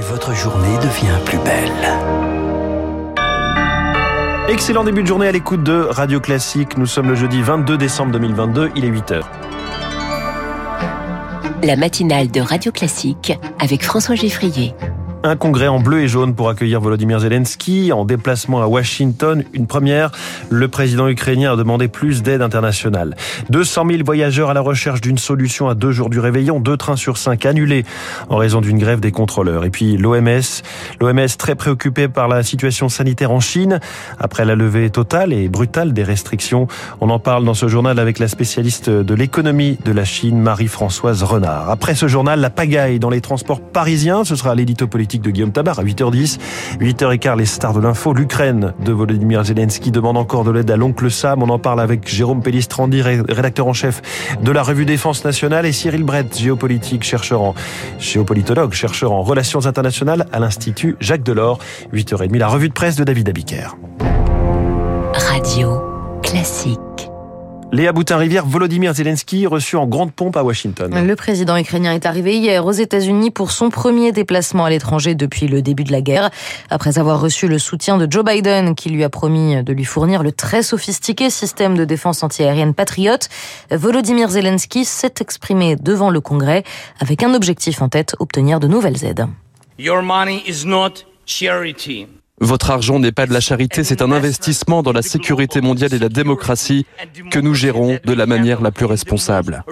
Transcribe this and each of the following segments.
et votre journée devient plus belle. Excellent début de journée à l'écoute de Radio Classique. Nous sommes le jeudi 22 décembre 2022, il est 8h. La matinale de Radio Classique avec François Geffrier. Un congrès en bleu et jaune pour accueillir Volodymyr Zelensky en déplacement à Washington. Une première, le président ukrainien a demandé plus d'aide internationale. 200 000 voyageurs à la recherche d'une solution à deux jours du réveillon, deux trains sur cinq annulés en raison d'une grève des contrôleurs. Et puis l'OMS, l'OMS très préoccupée par la situation sanitaire en Chine après la levée totale et brutale des restrictions. On en parle dans ce journal avec la spécialiste de l'économie de la Chine, Marie-Françoise Renard. Après ce journal, la pagaille dans les transports parisiens, ce sera l'édito politique de Guillaume Tabar à 8h10. 8h15, les stars de l'info. L'Ukraine de Volodymyr Zelensky demande encore de l'aide à l'oncle Sam. On en parle avec Jérôme Pellistrandi, rédacteur en chef de la revue Défense nationale et Cyril Brett, géopolitique, chercheur en, géopolitologue, chercheur en relations internationales à l'Institut Jacques Delors. 8h30, la revue de presse de David Abiker. Radio classique. Léa Boutin-Rivière, Volodymyr Zelensky reçu en grande pompe à Washington. Le président ukrainien est arrivé hier aux États-Unis pour son premier déplacement à l'étranger depuis le début de la guerre. Après avoir reçu le soutien de Joe Biden, qui lui a promis de lui fournir le très sophistiqué système de défense antiaérienne Patriot, Volodymyr Zelensky s'est exprimé devant le Congrès avec un objectif en tête, obtenir de nouvelles aides. Your money is not charity. Votre argent n'est pas de la charité, c'est un investissement dans la sécurité mondiale et la démocratie que nous gérons de la manière la plus responsable.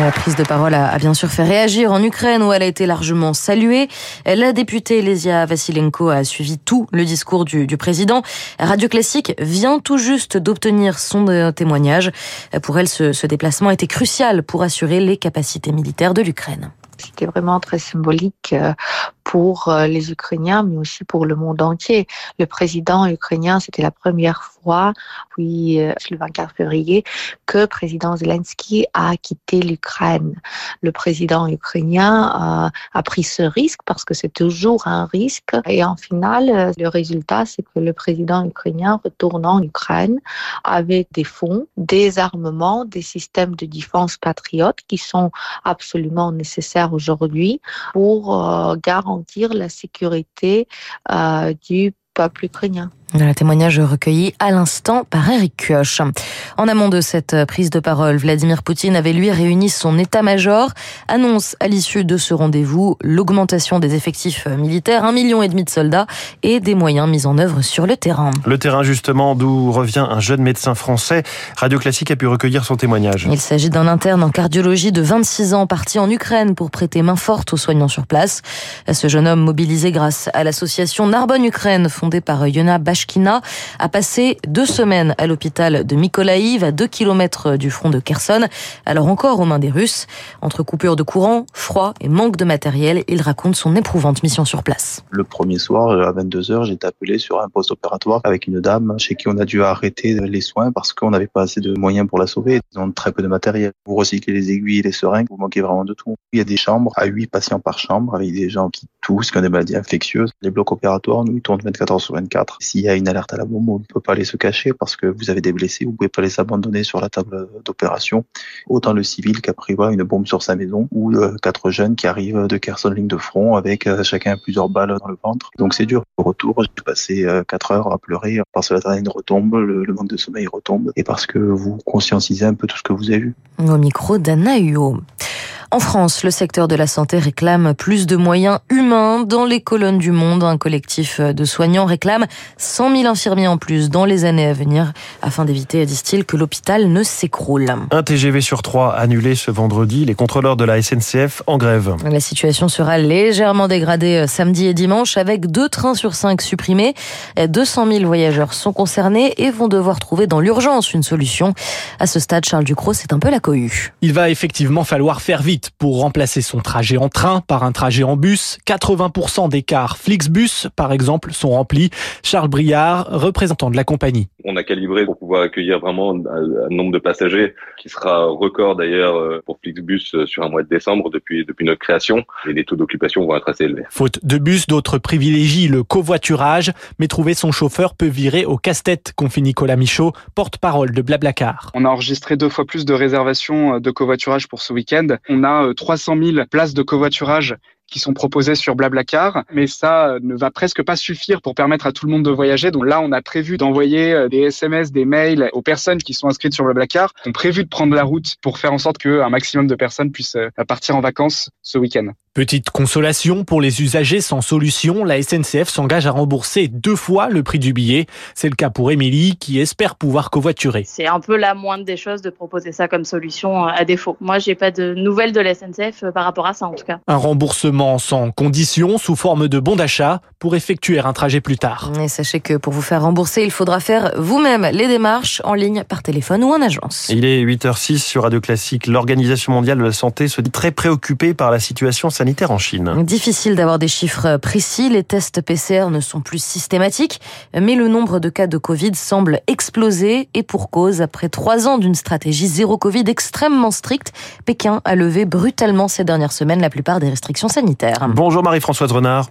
La prise de parole a, bien sûr fait réagir en Ukraine où elle a été largement saluée. La députée Lesia Vassilenko a suivi tout le discours du, président. Radio Classique vient tout juste d'obtenir son témoignage. Pour elle, ce déplacement était crucial pour assurer les capacités militaires de l'Ukraine. C'était vraiment très symbolique pour les Ukrainiens, mais aussi pour le monde entier. Le président ukrainien, c'était la première fois, puis le 24 février, que le président Zelensky a quitté l'Ukraine. Le président ukrainien a pris ce risque parce que c'est toujours un risque. Et en final, le résultat, c'est que le président ukrainien retourne en Ukraine avec des fonds, des armements, des systèmes de défense patriotes qui sont absolument nécessaires aujourd'hui pour garantir la sécurité euh, du peuple ukrainien. Un témoignage recueilli à l'instant par Eric Kioch. En amont de cette prise de parole, Vladimir Poutine avait lui réuni son état-major, annonce à l'issue de ce rendez-vous l'augmentation des effectifs militaires, un million et demi de soldats et des moyens mis en œuvre sur le terrain. Le terrain justement d'où revient un jeune médecin français. Radio Classique a pu recueillir son témoignage. Il s'agit d'un interne en cardiologie de 26 ans parti en Ukraine pour prêter main forte aux soignants sur place. Ce jeune homme mobilisé grâce à l'association Narbonne Ukraine fondée par Yona Bach a passé deux semaines à l'hôpital de Mykolaïv, à deux kilomètres du front de Kherson, alors encore aux mains des Russes. Entre coupures de courant, froid et manque de matériel, il raconte son éprouvante mission sur place. Le premier soir, à 22h, j'ai été appelé sur un poste opératoire avec une dame chez qui on a dû arrêter les soins parce qu'on n'avait pas assez de moyens pour la sauver. Ils ont très peu de matériel. Vous recyclez les aiguilles les seringues, vous manquez vraiment de tout. Il y a des chambres à 8 patients par chambre avec des gens qui toussent, qui ont des maladies infectieuses. Les blocs opératoires, nous, ils tournent 24 heures sur 24. S'il y a une alerte à la bombe, on ne peut pas aller se cacher parce que vous avez des blessés, vous pouvez pas les abandonner sur la table d'opération. Autant le civil qu'après une bombe sur sa maison ou euh, quatre jeunes qui arrivent de Kherson ligne de front avec euh, chacun plusieurs balles dans le ventre. Donc c'est dur. Au retour, j'ai passé euh, quatre heures à pleurer parce que l'adrénaline retombe, le, le, manque de sommeil retombe et parce que vous conscientisez un peu tout ce que vous avez vu. Au micro d'Anna Huot. En France, le secteur de la santé réclame plus de moyens humains dans les colonnes du monde. Un collectif de soignants réclame 100 000 infirmiers en plus dans les années à venir afin d'éviter, disent-ils, que l'hôpital ne s'écroule. Un TGV sur trois annulé ce vendredi. Les contrôleurs de la SNCF en grève. La situation sera légèrement dégradée samedi et dimanche avec deux trains sur cinq supprimés. 200 000 voyageurs sont concernés et vont devoir trouver dans l'urgence une solution. À ce stade, Charles Ducrot, c'est un peu la cohue. Il va effectivement falloir faire vite pour remplacer son trajet en train par un trajet en bus. 80% des cars Flixbus, par exemple, sont remplis. Charles Briard, représentant de la compagnie. On a calibré pour pouvoir accueillir vraiment un, nombre de passagers qui sera record d'ailleurs euh, pour Flixbus euh, sur un mois de décembre depuis, depuis notre création. Et les taux d'occupation vont être assez élevés. Faute de bus, d'autres privilégient le covoiturage, mais trouver son chauffeur peut virer au casse-tête, confie Nicolas Michaud, porte-parole de Blablacar. On a enregistré deux fois plus de réservations de covoiturage pour ce week-end. On a 300 000 places de covoiturage qui sont proposés sur Blablacar, mais ça euh, ne va presque pas suffire pour permettre à tout le monde de voyager. Donc là, on a prévu d'envoyer euh, des SMS, des mails aux personnes qui sont inscrites sur Blablacar. On a prévu de prendre la route pour faire en sorte qu'un maximum de personnes puissent euh, partir en vacances ce week-end. Petite consolation pour les usagers sans solution, la SNCF s'engage à rembourser deux fois le prix du billet. C'est le cas pour Émilie qui espère pouvoir covoiturer. C'est un peu la moindre des choses de proposer ça comme solution à défaut. Moi, j'ai pas de nouvelles de la SNCF par rapport à ça en tout cas. Un remboursement sans condition sous forme de bon d'achat pour effectuer un trajet plus tard. Et sachez que pour vous faire rembourser, il faudra faire vous-même les démarches en ligne par téléphone ou en agence. Il est 8h06 sur Radio Classique. L'Organisation mondiale de la santé se dit très préoccupée par la situation sanitaire en Chine. Difficile d'avoir des chiffres précis. Les tests PCR ne sont plus systématiques, mais le nombre de cas de Covid semble exploser et pour cause. Après trois ans d'une stratégie zéro Covid extrêmement stricte, Pékin a levé brutalement ces dernières semaines la plupart des restrictions sanitaires. Bonjour Marie-Françoise Renard.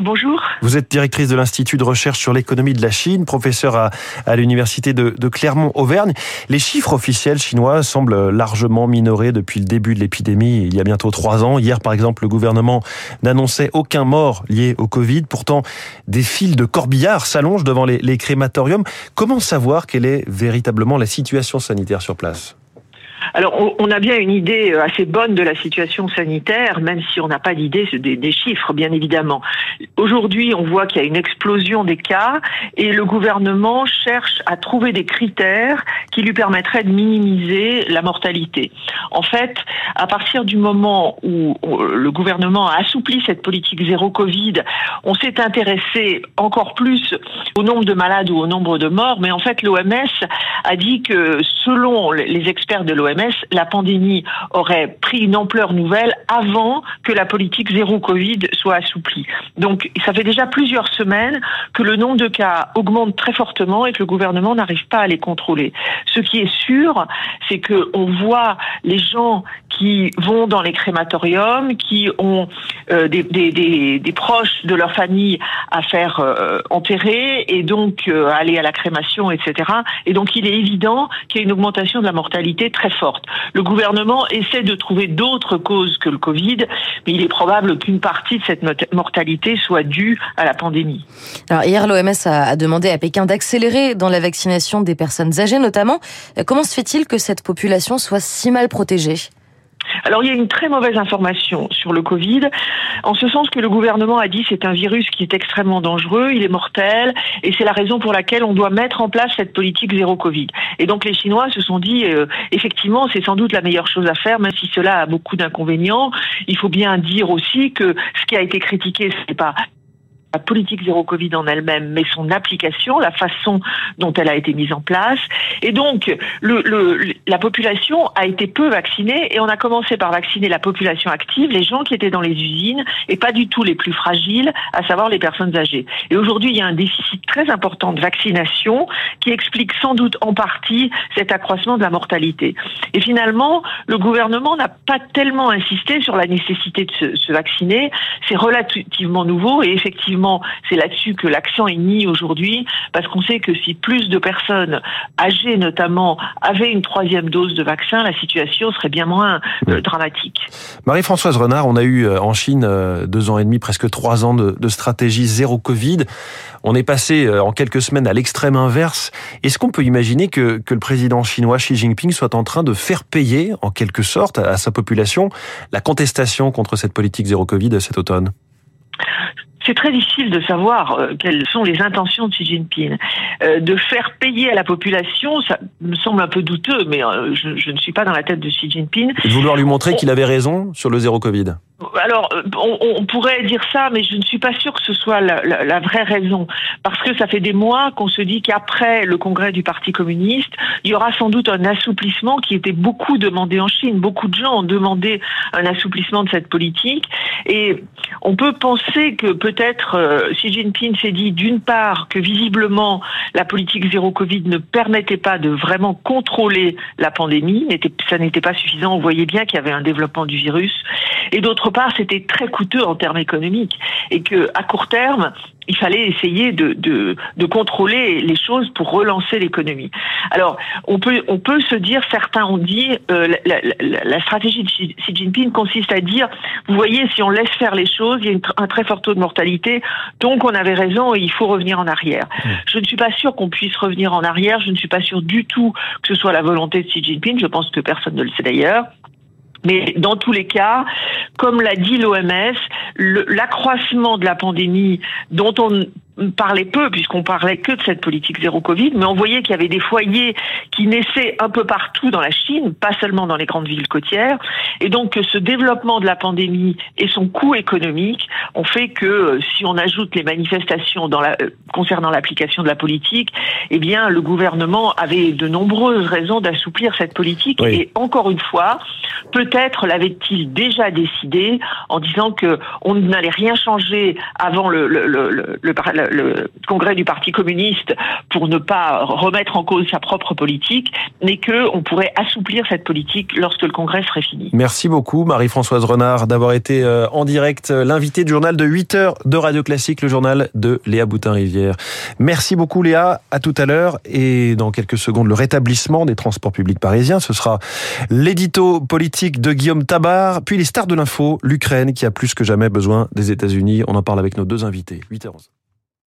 Bonjour. Vous êtes directrice de l'Institut de recherche sur l'économie de la Chine, professeur à, l'Université de, de Clermont-Auvergne. Les chiffres officiels chinois semblent largement minorés depuis le début de l'épidémie, il y a bientôt trois ans. Hier, par exemple, le gouvernement n'annonçait aucun mort lié au Covid. Pourtant, des files de corbillards s'allongent devant les, les crématoriums. Comment savoir quelle est véritablement la situation sanitaire sur place? Alors, on a bien une idée euh, assez bonne de la situation sanitaire, même si on n'a pas d'idée des, chiffres, bien évidemment. Aujourd'hui, on voit qu'il y a une explosion des cas et le gouvernement cherche à trouver des critères qui lui permettraient de minimiser la mortalité. En fait, à partir du moment où le gouvernement a assoupli cette politique zéro Covid, on s'est intéressé encore plus au nombre de malades ou au nombre de morts, mais en fait, l'OMS a dit que selon les experts de l'OMS, la pandémie aurait pris une ampleur nouvelle avant que la politique zéro Covid soit assouplie. Donc, ça fait déjà plusieurs semaines que le nombre de cas augmente très fortement et que le gouvernement n'arrive pas à les contrôler. Ce qui est sûr, c'est que on voit les gens qui vont dans les crématoriums, qui ont euh, des, proches de leur famille à faire euh, enterrer et donc euh, aller à la crémation, etc. Et donc il est évident qu'il y a une augmentation de la mortalité très Le gouvernement essaie de trouver d'autres causes que le Covid, mais il est probable qu'une partie de cette mortalité soit due à la pandémie. Alors hier, l'OMS a demandé à Pékin d'accélérer dans la vaccination des personnes âgées notamment. Comment se fait-il que cette population soit si mal protégée? Alors il y a une très mauvaise information sur le Covid, en ce sens que le gouvernement a dit c'est un virus qui est extrêmement dangereux, il est mortel, et c'est la raison pour laquelle on doit mettre en place cette politique zéro Covid. Et donc les Chinois se sont dit euh, effectivement c'est sans doute la meilleure chose à faire, même si cela a beaucoup d'inconvénients. Il faut bien dire aussi que ce qui a été critiqué, ce n'est pas la politique zéro Covid en elle-même, mais son application, la façon dont elle a été mise en place. Et donc, la population a été peu vaccinée et on a commencé par vacciner la population active, les gens qui étaient dans les usines et pas du tout les plus fragiles, à savoir les personnes âgées. Et aujourd'hui, il y a un déficit très important de vaccination qui explique sans doute en partie cet accroissement de la mortalité. Et finalement, le gouvernement n'a pas tellement insisté sur la nécessité de se vacciner. C'est relativement nouveau et effectivement, c'est là-dessus que l'accent est mis aujourd'hui, parce qu'on sait que si plus de personnes âgées notamment avaient une troisième dose de vaccin, la situation serait bien moins euh, dramatique. Marie-Françoise Renard, on a eu euh, en Chine euh, deux ans et demi, presque trois ans de, de stratégie zéro Covid. On est passé en quelques semaines à l'extrême inverse. Est-ce qu'on peut imaginer que, que le président chinois Xi Jinping soit en train de faire payer, en quelque sorte, à sa population la contestation contre cette politique zéro Covid cet automne? C'est très difficile de savoir euh, quelles sont les intentions de Xi Jinping. Euh, de faire payer à la population, ça me semble un peu douteux, mais euh, je, je, ne suis pas dans la tête de Xi Jinping. de vouloir lui montrer qu'il avait raison sur le zéro Covid alors, euh, on, pourrait dire ça, mais je ne suis pas sûre que ce soit la, vraie raison. Parce que ça fait des mois qu'on se dit qu'après le congrès du Parti communiste, il y aura sans doute un assouplissement qui était beaucoup demandé en Chine. Beaucoup de gens ont demandé un assouplissement de cette politique. Et on peut penser que peut-être euh, Xi Jinping s'est dit d'une part que visiblement la politique zéro Covid ne permettait pas de vraiment contrôler la pandémie, ça n'était pas suffisant. On voyait bien qu'il y avait un développement du virus. Et part, c'était très coûteux en termes économiques et que à court terme, il fallait essayer de, de, de contrôler les choses pour relancer l'économie. Alors, on peut, on peut se dire, certains ont dit, euh, la, la, la, stratégie de Xi Jinping consiste à dire, vous voyez, si on laisse faire les choses, il y a une, un très fort taux de mortalité, donc on avait raison et il faut revenir en arrière. Mmh. Je ne suis pas sûr qu'on puisse revenir en arrière, je ne suis pas sûr du tout que ce soit la volonté de Xi Jinping, je pense que personne ne le sait d'ailleurs. Mais dans tous les cas, comme l'a dit l'OMS, l'accroissement de la pandémie dont on parlait peu, puisqu'on parlait que de cette politique zéro Covid, mais on voyait qu'il y avait des foyers qui naissaient un peu partout dans la Chine, pas seulement dans les grandes villes côtières, et donc ce développement de la pandémie et son coût économique ont fait que euh, si on ajoute les manifestations dans la, euh, concernant l'application de la politique, eh bien le gouvernement avait de nombreuses raisons d'assouplir cette politique, et encore une fois, peut-être l'avait-il déjà décidé en disant que on n'allait rien changer avant le, le, le, le le congrès du Parti communiste pour ne pas remettre en cause sa propre politique, mais qu'on pourrait assouplir cette politique lorsque le congrès serait fini. Merci beaucoup Marie-Françoise Renard d'avoir été euh, en direct euh, l'invité du journal de 8 heures de Radio Classique, le journal de Léa Boutin-Rivière. Merci beaucoup Léa, à tout à l'heure et dans quelques secondes le rétablissement des transports publics parisiens. Ce sera l'édito politique de Guillaume Tabar, puis les stars de l'info, l'Ukraine qui a plus que jamais besoin des États-Unis. On en parle avec nos deux invités. 8h11.